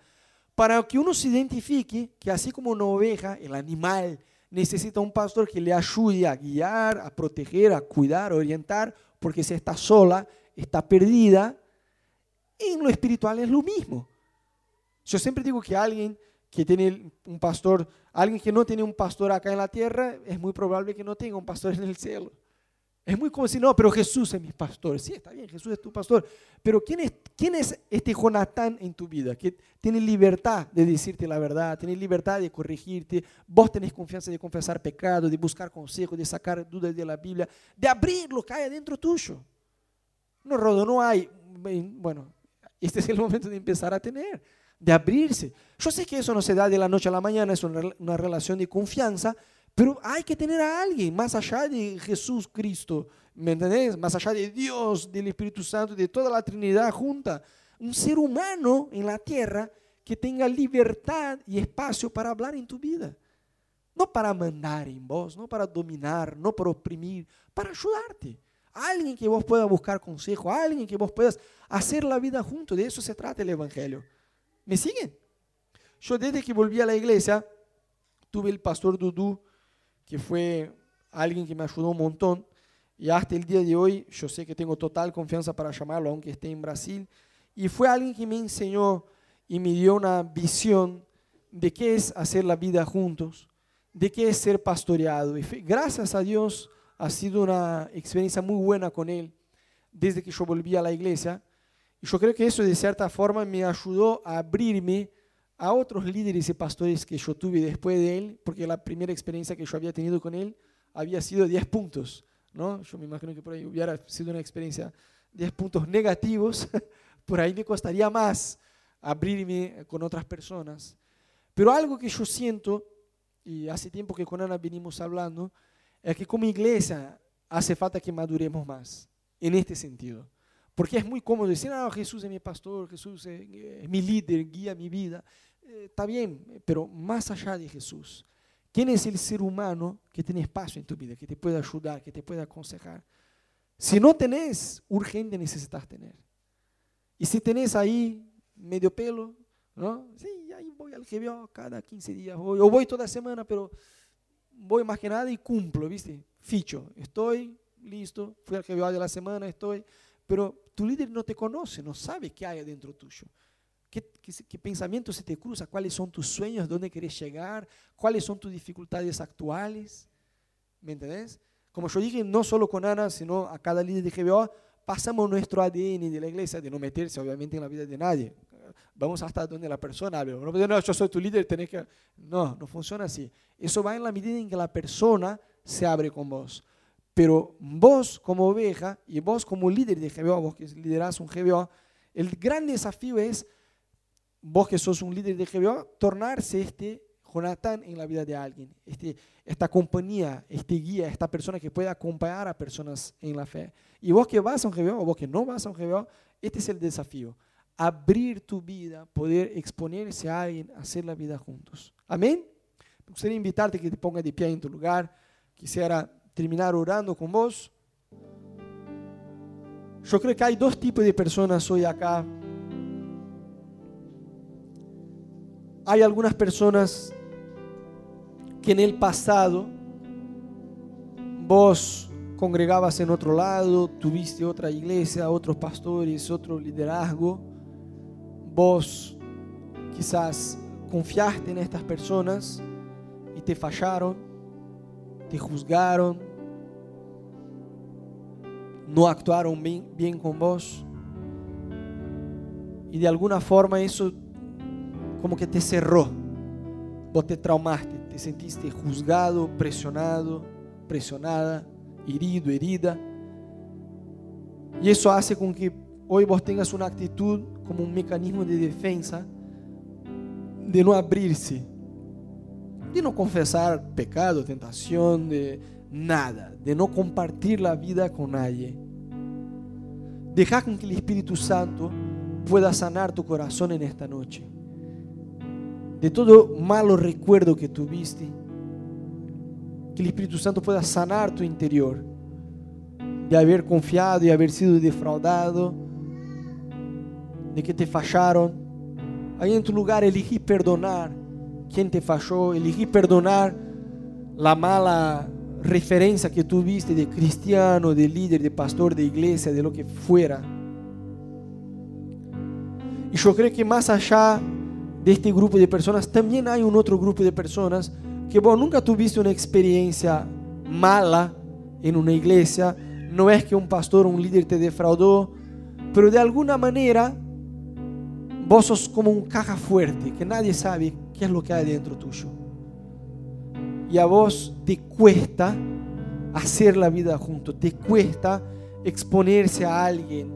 Para que uno se identifique que así como una oveja, el animal necesita un pastor que le ayude a guiar, a proteger, a cuidar, a orientar, porque si está sola, está perdida. En lo espiritual es lo mismo. Yo siempre digo que alguien que tiene un pastor, alguien que no tiene un pastor acá en la tierra, es muy probable que no tenga un pastor en el cielo. Es muy como decir, no, pero Jesús es mi pastor. Sí, está bien, Jesús es tu pastor. Pero ¿quién es, quién es este Jonatán en tu vida? Que tiene libertad de decirte la verdad, tiene libertad de corregirte. Vos tenés confianza de confesar pecado, de buscar consejo, de sacar dudas de la Biblia, de abrir lo que hay adentro tuyo. No, Rodo, no hay. Bueno, este es el momento de empezar a tener, de abrirse. Yo sé que eso no se da de la noche a la mañana, es una, una relación de confianza, pero hay que tener a alguien más allá de Jesús Cristo, ¿me entendés? Más allá de Dios, del Espíritu Santo, de toda la Trinidad junta. Un ser humano en la tierra que tenga libertad y espacio para hablar en tu vida. No para mandar en vos, no para dominar, no para oprimir, para ayudarte. Alguien que vos puedas buscar consejo, alguien que vos puedas hacer la vida junto. De eso se trata el Evangelio. ¿Me siguen? Yo desde que volví a la iglesia, tuve el pastor Dudú que fue alguien que me ayudó un montón. Y hasta el día de hoy yo sé que tengo total confianza para llamarlo, aunque esté en Brasil. Y fue alguien que me enseñó y me dio una visión de qué es hacer la vida juntos, de qué es ser pastoreado. Y gracias a Dios ha sido una experiencia muy buena con él desde que yo volví a la iglesia. Y yo creo que eso de cierta forma me ayudó a abrirme a otros líderes y pastores que yo tuve después de él, porque la primera experiencia que yo había tenido con él había sido 10 puntos. ¿no? Yo me imagino que por ahí hubiera sido una experiencia 10 puntos negativos, *laughs* por ahí me costaría más abrirme con otras personas. Pero algo que yo siento, y hace tiempo que con Ana venimos hablando, es que como iglesia hace falta que maduremos más en este sentido. Porque es muy cómodo decir, ah, Jesús es mi pastor, Jesús es mi líder, guía mi vida. Eh, está bien, pero más allá de Jesús, ¿quién es el ser humano que tiene espacio en tu vida, que te puede ayudar, que te puede aconsejar? Si no tenés, urgente necesitas tener. Y si tenés ahí medio pelo, ¿no? Sí, ahí voy al GBO cada 15 días, voy, o voy toda semana, pero voy más que nada y cumplo, ¿viste? Ficho, estoy listo, fui al GBO de la semana, estoy, pero tu líder no te conoce, no sabe qué hay adentro tuyo. ¿Qué, qué, qué pensamiento se te cruza? ¿Cuáles son tus sueños? ¿Dónde quieres llegar? ¿Cuáles son tus dificultades actuales? ¿Me entendés? Como yo dije, no solo con Ana, sino a cada líder de GBO, pasamos nuestro ADN de la iglesia, de no meterse obviamente en la vida de nadie. Vamos hasta donde la persona hable. No, no, yo soy tu líder, tenés que... No, no funciona así. Eso va en la medida en que la persona se abre con vos. Pero vos como oveja y vos como líder de GBO, vos que liderás un GBO, el gran desafío es, vos que sos un líder de GBO, tornarse este Jonathan en la vida de alguien, este, esta compañía, este guía, esta persona que puede acompañar a personas en la fe. Y vos que vas a un GBO o vos que no vas a un GBO, este es el desafío. Abrir tu vida, poder exponerse a alguien, hacer la vida juntos. Amén. Me gustaría invitarte que te pongas de pie en tu lugar. Quisiera terminar orando con vos. Yo creo que hay dos tipos de personas hoy acá. Hay algunas personas que en el pasado vos congregabas en otro lado, tuviste otra iglesia, otros pastores, otro liderazgo, vos quizás confiaste en estas personas y te fallaron, te juzgaron, no actuaron bien, bien con vos. Y de alguna forma eso como que te cerró, vos te traumaste, te sentiste juzgado, presionado, presionada, herido, herida. Y eso hace con que hoy vos tengas una actitud como un mecanismo de defensa de no abrirse, de no confesar pecado, tentación, de nada, de no compartir la vida con nadie. Deja con que el Espíritu Santo pueda sanar tu corazón en esta noche de todo malo recuerdo que tuviste. Que el Espíritu Santo pueda sanar tu interior de haber confiado y haber sido defraudado, de que te fallaron. Ahí en tu lugar elegí perdonar quien te falló, elegí perdonar la mala referencia que tuviste de cristiano, de líder, de pastor, de iglesia, de lo que fuera. Y yo creo que más allá de este grupo de personas, también hay un otro grupo de personas que vos nunca tuviste una experiencia mala en una iglesia, no es que un pastor o un líder te defraudó, pero de alguna manera vos sos como un caja fuerte, que nadie sabe qué es lo que hay dentro tuyo. Y a vos te cuesta hacer la vida junto, te cuesta exponerse a alguien,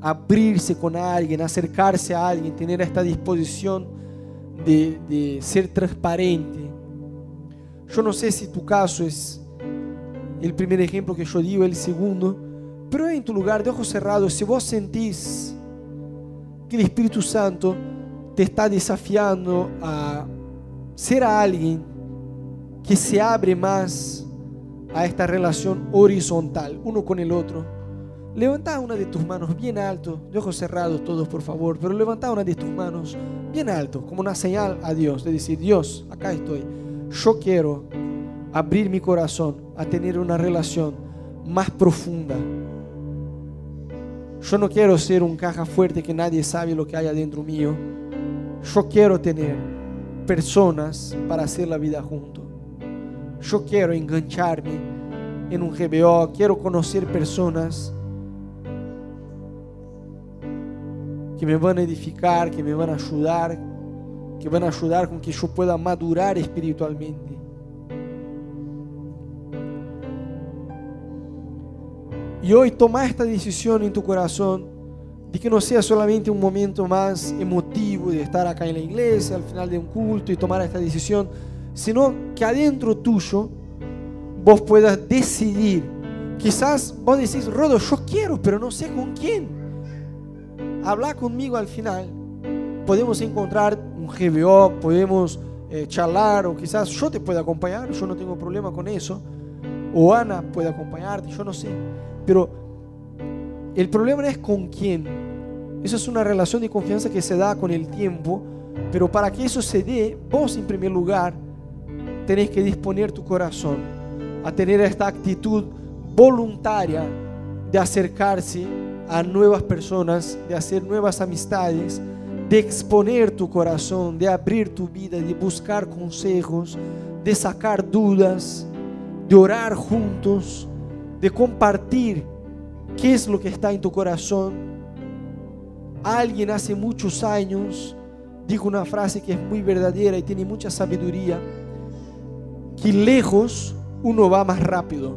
abrirse con alguien, acercarse a alguien, tener esta disposición de, ser transparente. Yo no sé si tu caso es el primer ejemplo que yo digo, el segundo, pero en tu lugar de ojos cerrados, si vos sentís que el Espíritu Santo te está desafiando a ser alguien que se abre más a esta relación horizontal, uno con el otro, Levanta una de tus manos bien alto, de ojos cerrados todos por favor, pero levanta una de tus manos bien alto, como una señal a Dios, de decir, Dios, acá estoy. Yo quiero abrir mi corazón a tener una relación más profunda. Yo no quiero ser un caja fuerte que nadie sabe lo que hay adentro mío. Yo quiero tener personas para hacer la vida junto. Yo quiero engancharme en un GBO, quiero conocer personas que me van a edificar, que me van a ayudar, que van a ayudar con que yo pueda madurar espiritualmente. Y hoy toma esta decisión en tu corazón de que no sea solamente un momento más emotivo de estar acá en la iglesia al final de un culto y tomar esta decisión, sino que adentro tuyo vos puedas decidir. Quizás vos decís, Rodo, yo quiero, pero no sé con quién hablar conmigo al final. Podemos encontrar un GBO, podemos eh, charlar o quizás yo te pueda acompañar, yo no tengo problema con eso. O Ana puede acompañarte, yo no sé. Pero El problema es con quién. Eso es una relación de confianza que se da con el tiempo, pero para que eso se dé, vos en primer lugar tenés que disponer tu corazón a tener esta actitud voluntaria de acercarse a nuevas personas, de hacer nuevas amistades, de exponer tu corazón, de abrir tu vida, de buscar consejos, de sacar dudas, de orar juntos, de compartir qué es lo que está en tu corazón. Alguien hace muchos años dijo una frase que es muy verdadera y tiene mucha sabiduría, que lejos uno va más rápido.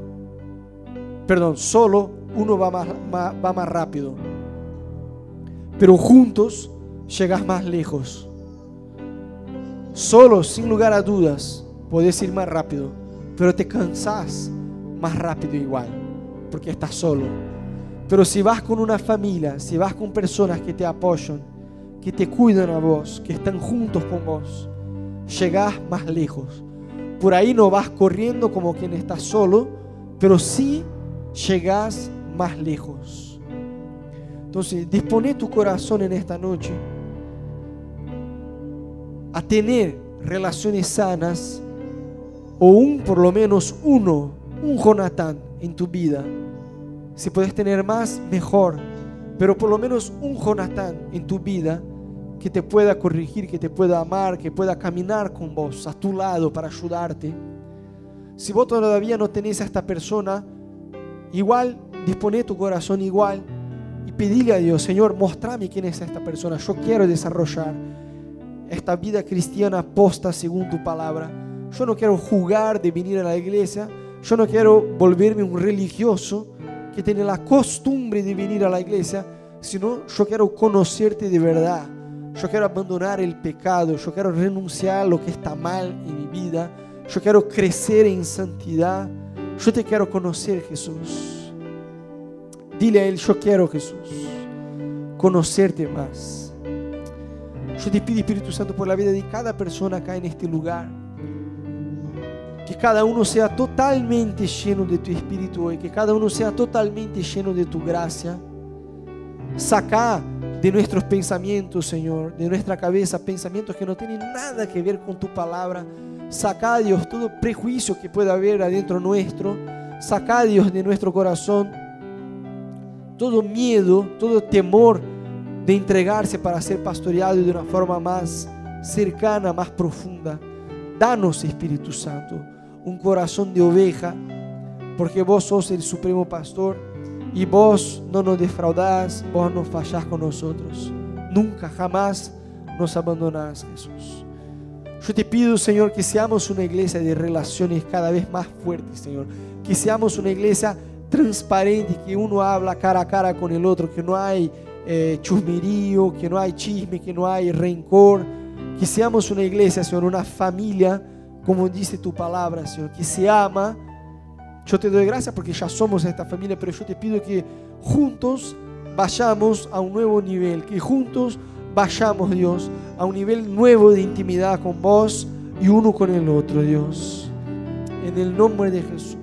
Perdón, solo uno va más, va más rápido. Pero juntos llegas más lejos. Solo, sin lugar a dudas, puedes ir más rápido, pero te cansas más rápido igual, porque estás solo. Pero si vas con una familia, si vas con personas que te apoyan, que te cuidan a vos, que están juntos con vos, llegas más lejos. Por ahí no vas corriendo como quien está solo, pero sí llegas más lejos. Entonces, dispone tu corazón en esta noche a tener relaciones sanas o un, por lo menos uno, un Jonathan en tu vida. Si puedes tener más, mejor. Pero por lo menos un Jonathan en tu vida que te pueda corregir, que te pueda amar, que pueda caminar con vos a tu lado para ayudarte. Si vos todavía no tenés a esta persona, igual dispone tu corazón igual y pedile a Dios, Señor, mostrame quién es esta persona. Yo quiero desarrollar esta vida cristiana posta según tu palabra. Yo no quiero jugar de venir a la iglesia. Yo no quiero volverme un religioso que tiene la costumbre de venir a la iglesia, sino yo quiero conocerte de verdad. Yo quiero abandonar el pecado, yo quiero renunciar a lo que está mal en mi vida, yo quiero crecer en santidad, yo te quiero conocer Jesús. Dile a Él, yo quiero Jesús, conocerte más. Yo te pido Espíritu Santo por la vida de cada persona acá en este lugar. Que cada uno sea totalmente lleno de tu Espíritu hoy, que cada uno sea totalmente lleno de tu gracia. Saca de nuestros pensamientos, Señor, de nuestra cabeza, pensamientos que no tienen nada que ver con tu palabra. Saca, Dios, todo prejuicio que pueda haber adentro nuestro. Saca, Dios, de nuestro corazón todo miedo, todo temor de entregarse para ser pastoreado de una forma más cercana, más profunda. Danos, Espíritu Santo, un corazón de oveja, porque vos sos el supremo pastor y vos no nos defraudás, vos no fallás con nosotros. Nunca, jamás nos abandonás, Jesús. Yo te pido, Señor, que seamos una iglesia de relaciones cada vez más fuertes, Señor. Que seamos una iglesia transparente, que uno habla cara a cara con el otro, que no hay eh, chusmerío, que no hay chisme, que no hay rencor. Que seamos una iglesia, Señor, una familia, como dice tu palabra, Señor, que se ama yo te doy gracias porque ya somos esta familia, pero yo te pido que juntos vayamos a un nuevo nivel, que juntos vayamos, Dios, a un nivel nuevo de intimidad con vos y uno con el otro, Dios. En el nombre de Jesús.